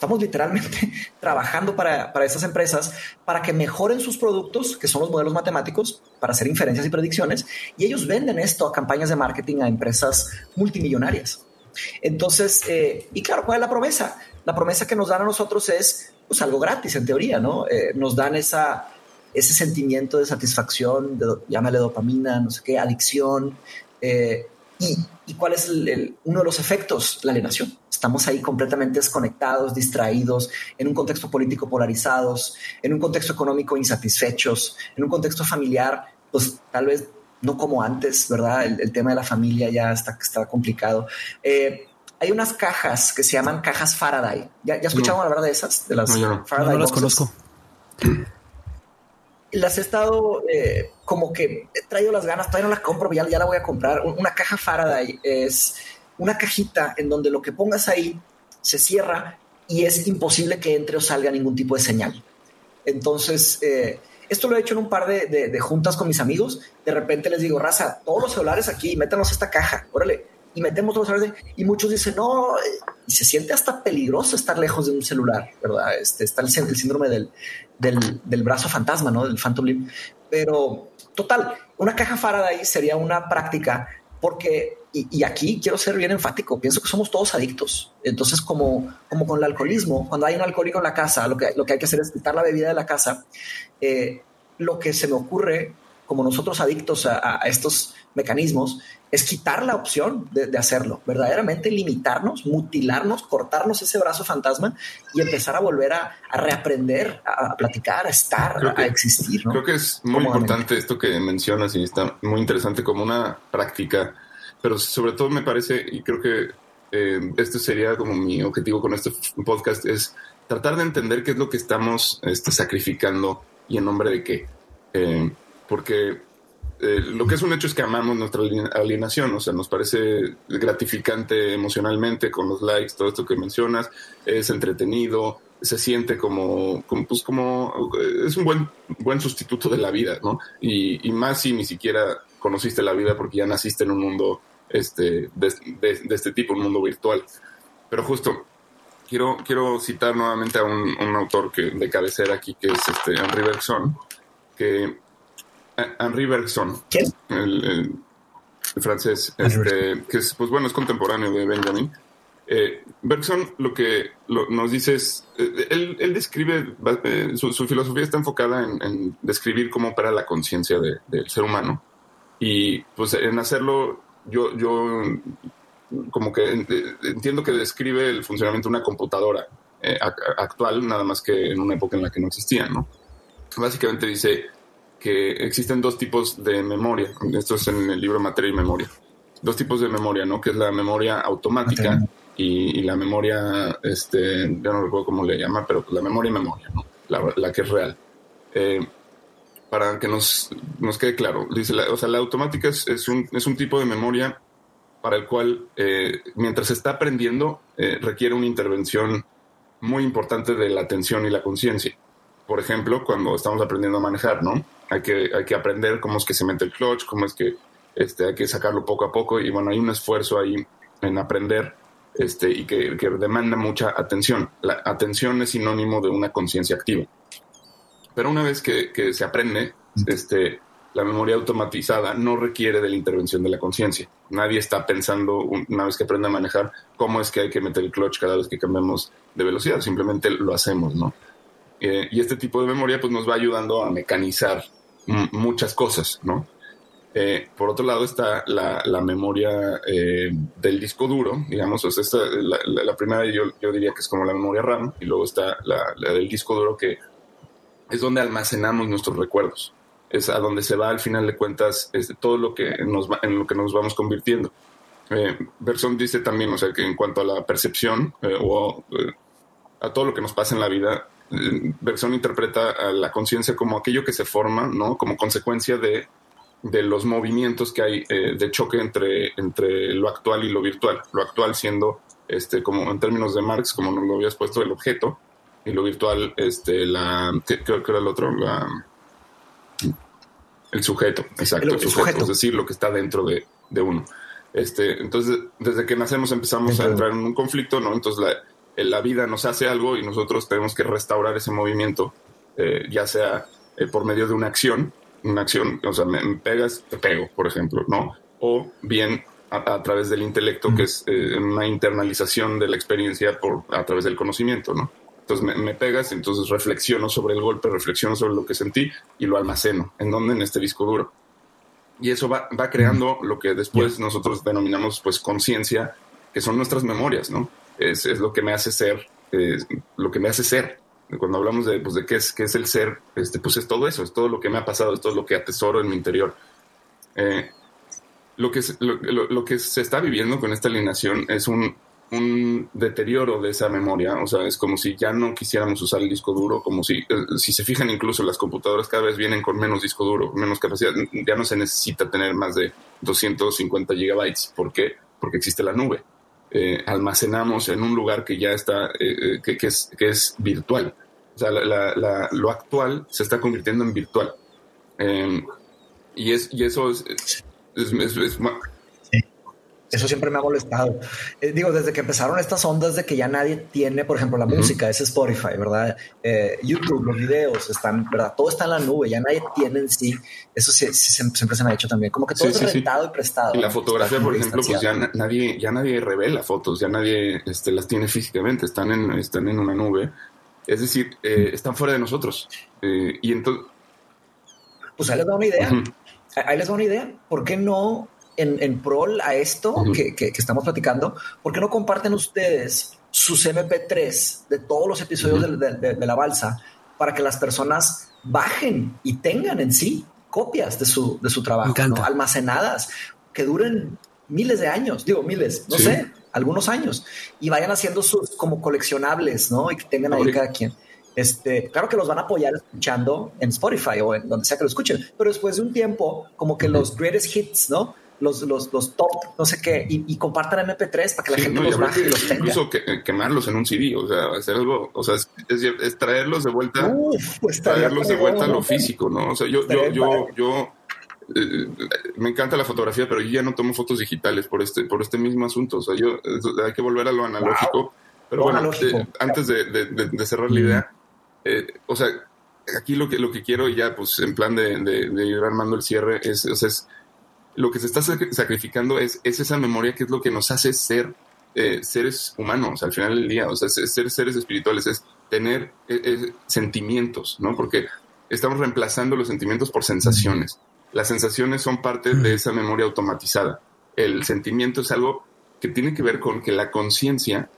Estamos literalmente trabajando para, para esas empresas para que mejoren sus productos, que son los modelos matemáticos, para hacer inferencias y predicciones, y ellos venden esto a campañas de marketing a empresas multimillonarias. Entonces, eh, y claro, ¿cuál es la promesa? La promesa que nos dan a nosotros es pues, algo gratis, en teoría, ¿no? Eh, nos dan esa, ese sentimiento de satisfacción, de, llámale dopamina, no sé qué, adicción. Eh, y, y, cuál es el, el, uno de los efectos? La alienación. Estamos ahí completamente desconectados, distraídos, en un contexto político polarizados, en un contexto económico insatisfechos, en un contexto familiar, pues tal vez no como antes, ¿verdad? El, el tema de la familia ya está, está complicado. Eh, hay unas cajas que se llaman cajas Faraday. ¿Ya, ya escucharon no. hablar de esas? De las no, no. Faraday no, las conozco. Las he estado eh, como que he traído las ganas, todavía no la compro, ya, ya la voy a comprar. Una caja Faraday es una cajita en donde lo que pongas ahí se cierra y es imposible que entre o salga ningún tipo de señal. Entonces, eh, esto lo he hecho en un par de, juntas con mis amigos. De repente les digo, raza, todos los celulares aquí, métanos esta caja, órale. Y metemos todos los celulares. Y muchos dicen, no, y se siente hasta peligroso estar lejos de un celular, ¿verdad? Este, está el síndrome del, del, del, brazo fantasma, ¿no? Del phantom limb. Pero, total, una caja Faraday sería una práctica porque, y, aquí quiero ser bien enfático, pienso que somos todos adictos. Entonces, como, como con el alcoholismo, cuando hay un alcohólico en la casa, lo que, lo que hay que hacer es quitar la bebida de la casa. Eh, lo que se me ocurre, como nosotros adictos a estos mecanismos, es quitar la opción de, de, hacerlo, verdaderamente limitarnos, mutilarnos, cortarnos ese brazo fantasma y empezar a volver a, a reaprender, a, a, platicar, a estar, que, a existir. ¿no? Creo que es muy importante esto que mencionas y está muy interesante como una práctica, pero sobre todo me parece, y creo que eh, este sería como mi objetivo con este podcast, es tratar de entender qué es lo que estamos este, sacrificando y en nombre de qué. Eh, porque eh, lo que es un hecho es que amamos nuestra alienación, o sea, nos parece gratificante emocionalmente con los likes, todo esto que mencionas, es entretenido, se siente como, como pues como, es un buen, buen sustituto de la vida, ¿no? Y, y, más si ni siquiera conociste la vida porque ya naciste en un mundo este, de, de, de este tipo, un mundo virtual. Pero justo, quiero, quiero citar nuevamente a un, un autor que, de cabecera aquí, que es este Henri Bergson, que Henri Bergson, el, el, el, francés, este, que es, pues bueno, es contemporáneo de Benjamin. Eh, Bergson lo que lo, nos dice es, eh, él, él, describe, eh, su, su, filosofía está enfocada en, en describir cómo opera la conciencia de, del ser humano. Y pues en hacerlo, yo, yo como que entiendo que describe el funcionamiento de una computadora eh, actual, nada más que en una época en la que no existían, ¿no? Básicamente dice, que existen dos tipos de memoria. Esto es en el libro Materia y Memoria. Dos tipos de memoria, ¿no? Que es la memoria automática y, y, la memoria, este, yo no recuerdo cómo le llama, pero pues la memoria y memoria, ¿no? La, la que es real. Eh, para que nos, nos quede claro, dice, la, o sea, la automática es, es, un, es un tipo de memoria para el cual, eh, mientras se está aprendiendo, eh, requiere una intervención muy importante de la atención y la conciencia. Por ejemplo, cuando estamos aprendiendo a manejar, ¿no? Hay que, hay que aprender cómo es que se mete el clutch, cómo es que este, hay que sacarlo poco a poco y bueno, hay un esfuerzo ahí en aprender este, y que, que demanda mucha atención. La atención es sinónimo de una conciencia activa. Pero una vez que, se aprende, este, la memoria automatizada no requiere de la intervención de la conciencia. Nadie está pensando, una vez que aprende a manejar, cómo es que hay que meter el clutch cada vez que cambiamos de velocidad. Simplemente lo hacemos, ¿no? Eh, y este tipo de memoria pues, nos va ayudando a mecanizar muchas cosas, ¿no? Eh, por otro lado está la, memoria eh, del disco duro, digamos, o sea, la, primera yo, yo, diría que es como la memoria RAM y luego está la, del disco duro que es donde almacenamos nuestros recuerdos, es a donde se va al final de cuentas este, todo lo que nos en lo que nos vamos convirtiendo. Eh, dice también, o sea, que en cuanto a la percepción eh, o a todo lo que nos pasa en la vida, Bergson interpreta a la conciencia como aquello que se forma, ¿no? Como consecuencia de de los movimientos que hay eh, de choque entre, entre lo actual y lo virtual. Lo actual siendo, este, como en términos de Marx, como nos lo habías puesto, el objeto, y lo virtual, este, la, que era el otro, el sujeto, exacto, el, sujeto, es decir, lo que está dentro de, uno. Este, entonces, desde que nacemos empezamos a entrar en un conflicto, ¿no? Entonces la, la, vida nos hace algo y nosotros tenemos que restaurar ese movimiento, eh, ya sea eh, por medio de una acción una acción, o sea, me, pegas, te pego, por ejemplo, ¿no? O bien a, través del intelecto, que es eh, una internalización de la experiencia por, a través del conocimiento, ¿no? Entonces me, me, pegas, entonces reflexiono sobre el golpe, reflexiono sobre lo que sentí y lo almaceno. ¿En dónde? En este disco duro. Y eso va, va creando lo que después nosotros denominamos pues conciencia, que son nuestras memorias, ¿no? Es, es, lo que me hace ser, lo que me hace ser, cuando hablamos de, pues, de qué, es, qué es el ser, este, pues es todo eso, es todo lo que me ha pasado, es todo lo que atesoro en mi interior. Eh, lo, que, lo, lo, que se está viviendo con esta alineación es un, un, deterioro de esa memoria, o sea, es como si ya no quisiéramos usar el disco duro, como si, eh, si se fijan incluso las computadoras cada vez vienen con menos disco duro, menos capacidad, ya no se necesita tener más de 250 gigabytes. ¿Por qué? Porque existe la nube. Eh, almacenamos en un lugar que ya está, que, que, es, que es virtual. O sea, lo actual se está convirtiendo en virtual. Em, y, es, y eso es, Eso siempre me ha molestado. Eh, digo, desde que empezaron estas ondas de que ya nadie tiene, por ejemplo, la música, es Spotify, ¿verdad? Eh, YouTube, los videos están, ¿verdad? Todo está en la nube, ya nadie tiene en sí. Eso sí, siempre se me ha hecho también. Como que todo es rentado y prestado. Y la fotografía, por ejemplo, pues ya nadie, ya nadie revela fotos, ya nadie este, las tiene físicamente, están en, están en una nube es decir, eh, están fuera de nosotros. Eh, y entonces... Pues ahí les da una idea. Ahí les da una idea. ¿Por qué no, en, en prol a esto que, que, estamos platicando, por qué no comparten ustedes sus MP3 de todos los episodios de, de, la balsa para que las personas bajen y tengan en sí copias de su, de su trabajo, almacenadas, que duren miles de años, digo miles, no sé, algunos años y vayan haciendo sus como coleccionables, ¿no? Y que tengan ahí cada quien. Este, claro que los van a apoyar escuchando en Spotify o en donde sea que lo escuchen, pero después de un tiempo, como que los greatest hits, ¿no? Los, los, los top, no sé qué, y, compartan MP3 para que la gente los baje y los tenga. Incluso que, quemarlos en un CD, o sea, hacer algo, o sea, es, traerlos de vuelta, pues traerlos de vuelta a lo físico, ¿no? O sea, yo, yo, yo, yo eh, me encanta la fotografía, pero yo ya no tomo fotos digitales por este, por este mismo asunto. O sea, yo hay que volver a lo analógico. Pero bueno, eh, antes de, cerrar la idea, eh, o sea, aquí lo que, lo que quiero ya, pues en plan de, ir armando el cierre, es, o sea, es lo que se está sacrificando es, es esa memoria que es lo que nos hace ser seres humanos al final del día, o sea, ser seres espirituales, es tener sentimientos, ¿no? Porque estamos reemplazando los sentimientos por sensaciones. Las sensaciones son parte de esa memoria automatizada. El sentimiento es algo que tiene que ver con que la conciencia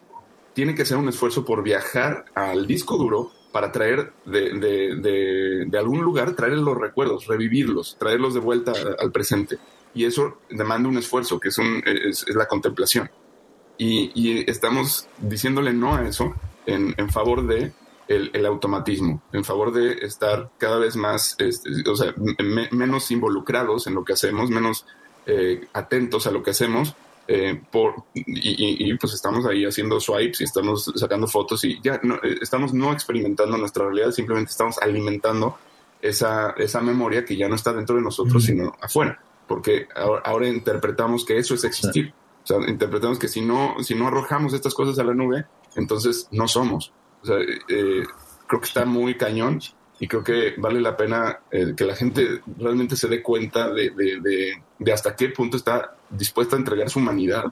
tiene que hacer un esfuerzo por viajar al disco duro para traer de, algún lugar, traer los recuerdos, revivirlos, traerlos de vuelta al presente. Y eso demanda un esfuerzo, que es, es, la contemplación. Y, estamos diciéndole no a eso en, en favor de el, automatismo, en favor de estar cada vez más, este, o sea, menos involucrados en lo que hacemos, menos eh, atentos a lo que hacemos, eh, por, y, pues estamos ahí haciendo swipes y estamos sacando fotos y ya no, eh, estamos no experimentando nuestra realidad, simplemente estamos alimentando esa, esa memoria que ya no está dentro de nosotros, sino afuera, porque ahora, interpretamos que eso es existir. O sea, interpretamos que si no, si no arrojamos estas cosas a la nube, entonces no somos. O sea, eh, creo que está muy cañón y creo que vale la pena eh, que la gente realmente se dé cuenta de, hasta qué punto está dispuesta a entregar su humanidad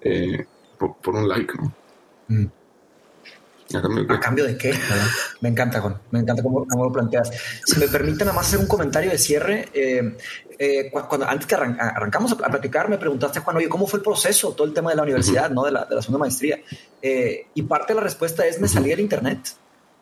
eh, por, un like. ¿no? Mm. ¿A cambio de qué? Me encanta, Juan. Me encanta cómo, lo planteas. Si me permiten nada más hacer un comentario de cierre, eh, eh, cuando antes que arrancamos a, platicar, me preguntaste, Juan, oye, ¿cómo fue el proceso? Todo el tema de la universidad, ¿no? De la, de la segunda maestría. Eh, y parte de la respuesta es, me salí del internet.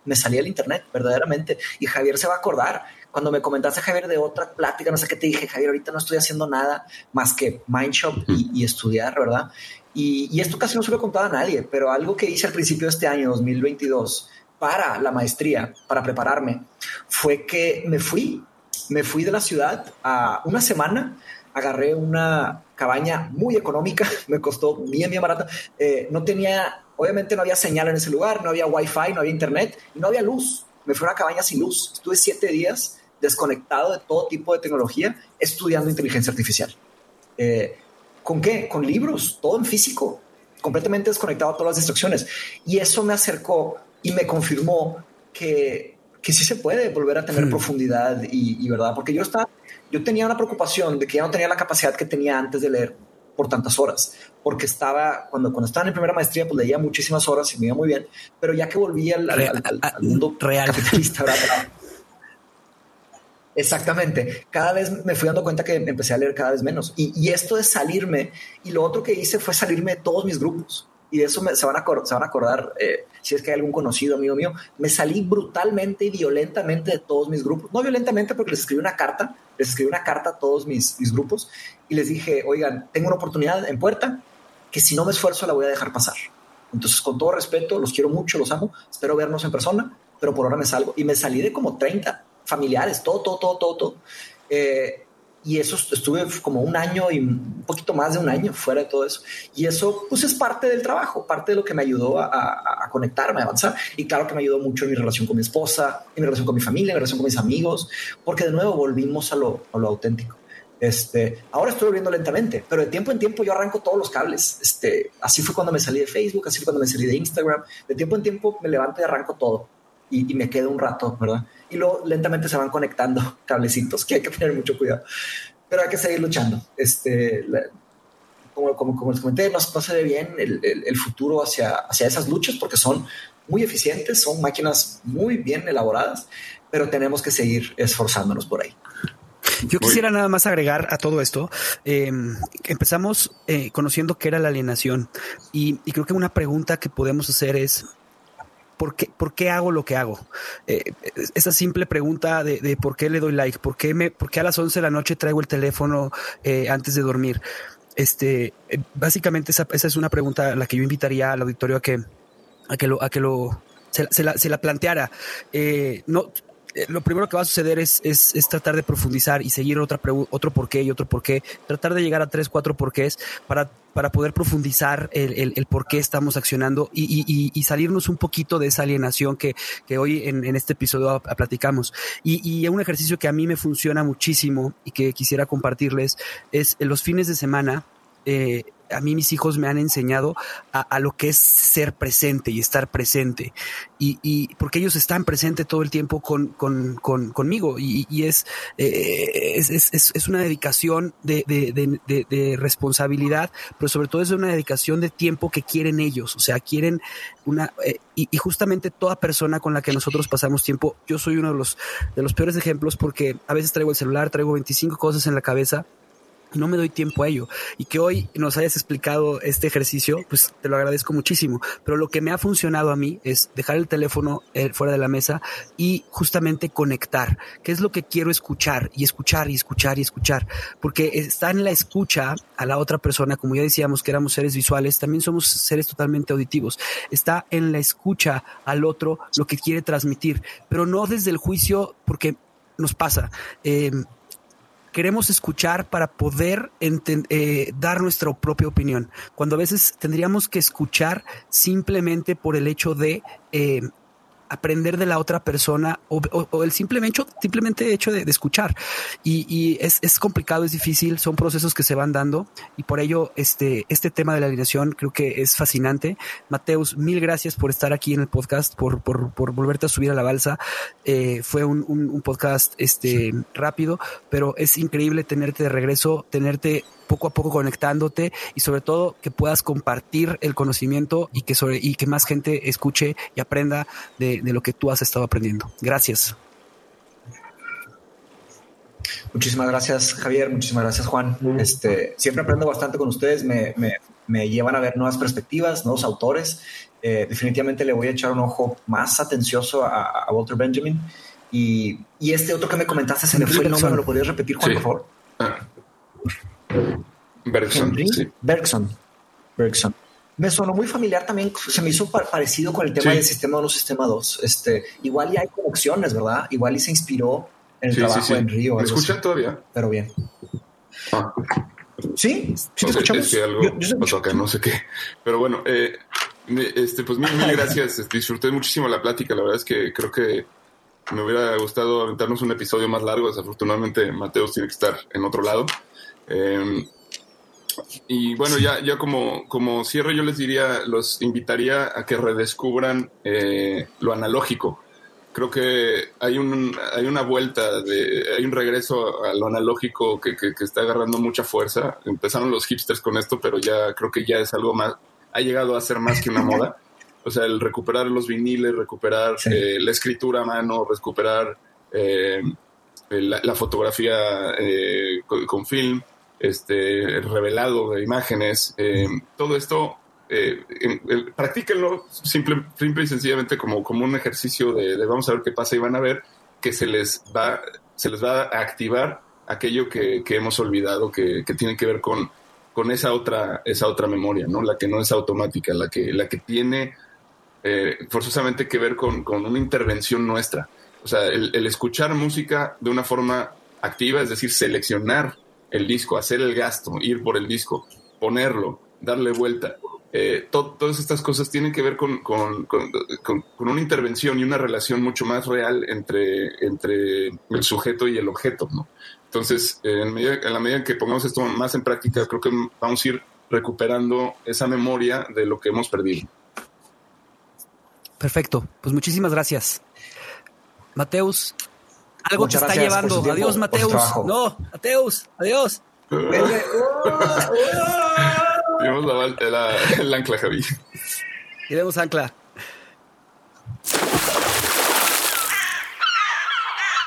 Me salí del internet, verdaderamente. Y Javier se va a acordar. Cuando me comentaste, Javier, de otra plática, no sé qué te dije, Javier, ahorita no estoy haciendo nada más que Mindshop y, y estudiar, ¿verdad? Y, esto casi no se lo he contado a nadie, pero algo que hice al principio de este año, 2022, para la maestría, para prepararme, fue que me fui, me fui de la ciudad a una semana, agarré una cabaña muy económica, me costó bien, bien barata, eh, no tenía, obviamente no había señal en ese lugar, no había wifi, no había internet y no había luz. Me fui a una cabaña sin luz. Estuve siete días desconectado de todo tipo de tecnología, estudiando inteligencia artificial. Eh, ¿Con qué? Con libros, todo en físico, completamente desconectado a todas las distracciones. Y eso me acercó y me confirmó que, que sí se puede volver a tener hmm. profundidad y, verdad, porque yo estaba, yo tenía una preocupación de que ya no tenía la capacidad que tenía antes de leer por tantas horas, porque estaba, cuando, cuando estaba en primera maestría, pues leía muchísimas horas y me iba muy bien, pero ya que volví al, mundo real capitalista, Exactamente. Cada vez me fui dando cuenta que empecé a leer cada vez menos. Y, esto de salirme, y lo otro que hice fue salirme de todos mis grupos. Y de eso se, van a, se van a acordar, eh, si es que hay algún conocido amigo mío, me salí brutalmente y violentamente de todos mis grupos. No violentamente porque les escribí una carta, les escribí una carta a todos mis, mis grupos y les dije, oigan, tengo una oportunidad en puerta que si no me esfuerzo la voy a dejar pasar. Entonces, con todo respeto, los quiero mucho, los amo, espero vernos en persona, pero por ahora me salgo. Y me salí de como 30 familiares, todo, todo, todo, todo, todo. Eh, y eso estuve como un año y un poquito más de un año fuera de todo eso. Y eso pues es parte del trabajo, parte de lo que me ayudó a, conectarme, a avanzar. Y claro que me ayudó mucho en mi relación con mi esposa, en mi relación con mi familia, en mi relación con mis amigos, porque de nuevo volvimos a lo, a lo auténtico. Este, ahora estoy volviendo lentamente, pero de tiempo en tiempo yo arranco todos los cables. Este, así fue cuando me salí de Facebook, así fue cuando me salí de Instagram. De tiempo en tiempo me levanto y arranco todo y, y me quedo un rato, ¿verdad? y luego lentamente se van conectando cablecitos, que hay que tener mucho cuidado. Pero hay que seguir luchando. Este, como, como, como, les comenté, no, se ve bien el, el, futuro hacia, hacia esas luchas porque son muy eficientes, son máquinas muy bien elaboradas, pero tenemos que seguir esforzándonos por ahí. Yo quisiera nada más agregar a todo esto. Em, empezamos eh, conociendo qué era la alienación y, y, creo que una pregunta que podemos hacer es ¿por qué, por qué hago lo que hago? Eh, esa simple pregunta de, por qué le doy like, por qué, me, por qué a las 11 de la noche traigo el teléfono eh, antes de dormir. Este, eh, básicamente esa, esa, es una pregunta a la que yo invitaría al auditorio a que, a que lo, a que lo, se, la, se la, planteara. no, lo primero que va a suceder es, es, es tratar de profundizar y seguir otra otro por qué y otro por qué, tratar de llegar a tres, cuatro porqués para, para poder profundizar el, el, el por qué estamos accionando y, y, y, salirnos un poquito de esa alienación que, que hoy en, en este episodio platicamos. Y, y un ejercicio que a mí me funciona muchísimo y que quisiera compartirles es en los fines de semana. Eh, a mí mis hijos me han enseñado a, lo que es ser presente y estar presente. Y, porque ellos están presentes todo el tiempo con, conmigo y, eh, es, es, una dedicación de, responsabilidad, pero sobre todo es una dedicación de tiempo que quieren ellos. O sea, quieren una... Eh, y, justamente toda persona con la que nosotros pasamos tiempo, yo soy uno de los, de los peores ejemplos porque a veces traigo el celular, traigo 25 cosas en la cabeza no me doy tiempo a ello. Y que hoy nos hayas explicado este ejercicio, pues te lo agradezco muchísimo. Pero lo que me ha funcionado a mí es dejar el teléfono eh, fuera de la mesa y justamente conectar, qué es lo que quiero escuchar y escuchar y escuchar y escuchar. Porque está en la escucha a la otra persona, como ya decíamos que éramos seres visuales, también somos seres totalmente auditivos. Está en la escucha al otro lo que quiere transmitir, pero no desde el juicio, porque nos pasa. Eh, queremos escuchar para poder eh, dar nuestra propia opinión, cuando a veces tendríamos que escuchar simplemente por el hecho de eh, aprender de la otra persona o, el simplemente, simplemente hecho de, escuchar. Y, es, complicado, es difícil, son procesos que se van dando y por ello este, este tema de la alineación creo que es fascinante. Mateus, mil gracias por estar aquí en el podcast, por, por, volverte a subir a la balsa. Eh, fue un, podcast este, rápido, pero es increíble tenerte de regreso, tenerte poco a poco conectándote y sobre todo que puedas compartir el conocimiento y que sobre y que más gente escuche y aprenda de, de lo que tú has estado aprendiendo. Gracias. Muchísimas gracias, Javier. Muchísimas gracias, Juan. Este, siempre aprendo bastante con ustedes. Me, me, me llevan a ver nuevas perspectivas, nuevos autores. Eh, definitivamente le voy a echar un ojo más atencioso a, a Walter Benjamin. Y, y, este otro que me comentaste, se me fue el nombre, ¿me lo podrías repetir, Juan, Sí. por favor? Bergson, Henry sí. Bergson. Bergson. Me sonó muy familiar también, se me hizo pa- parecido con el tema Sí. del sistema 1, sistema 2. Este, igual y hay conexiones, ¿verdad? Igual y se inspiró en el Sí, trabajo sí. de Henry o ¿Me escuchan así. todavía? Pero bien. Ah. Sí, sí te escuchamos. Es que algo Yo- pasó acá, no sé qué. Pero bueno, eh, este, pues mil, mil gracias. Disfruté muchísimo la plática. La verdad es que creo que me hubiera gustado aventarnos un episodio más largo. Desafortunadamente, Mateos tiene que estar en otro lado. Eh, y bueno, ya, ya como, como cierre, yo les diría, los invitaría a que redescubran eh, lo analógico. Creo que hay, un, hay una vuelta, de, hay un regreso a lo analógico que, que, que está agarrando mucha fuerza. Empezaron los hipsters con esto, pero ya creo que ya es algo más, ha llegado a ser más que una moda. O sea, el recuperar los viniles, recuperar Sí. eh, la escritura a mano, recuperar eh, la, la fotografía eh, con, con film, este, el revelado de imágenes, eh, todo esto, eh, practíquenlo simple, simple y sencillamente como, como un ejercicio de, de vamos a ver qué pasa y van a ver que se les va, se les va a activar aquello que, que hemos olvidado, que, que tiene que ver con, con esa otra, esa otra memoria, ¿no? La que no es automática, la que, la que tiene eh, forzosamente que ver con, con una intervención nuestra. O sea, el, el escuchar música de una forma activa, es decir, seleccionar el disco, hacer el gasto, ir por el disco, ponerlo, darle vuelta. Eh, to- todas estas cosas tienen que ver con, con- con- una intervención y una relación mucho más real entre, entre el sujeto y el objeto, ¿no? Entonces, en, en la medida en que pongamos esto más en práctica, creo que vamos a ir recuperando esa memoria de lo que hemos perdido. Perfecto. Pues muchísimas gracias. Mateus, algo Muchas te está llevando. tiempo, adiós, Mateus. No, Mateus, adiós. Vimos la, el ancla, Javi. Y vemos ancla.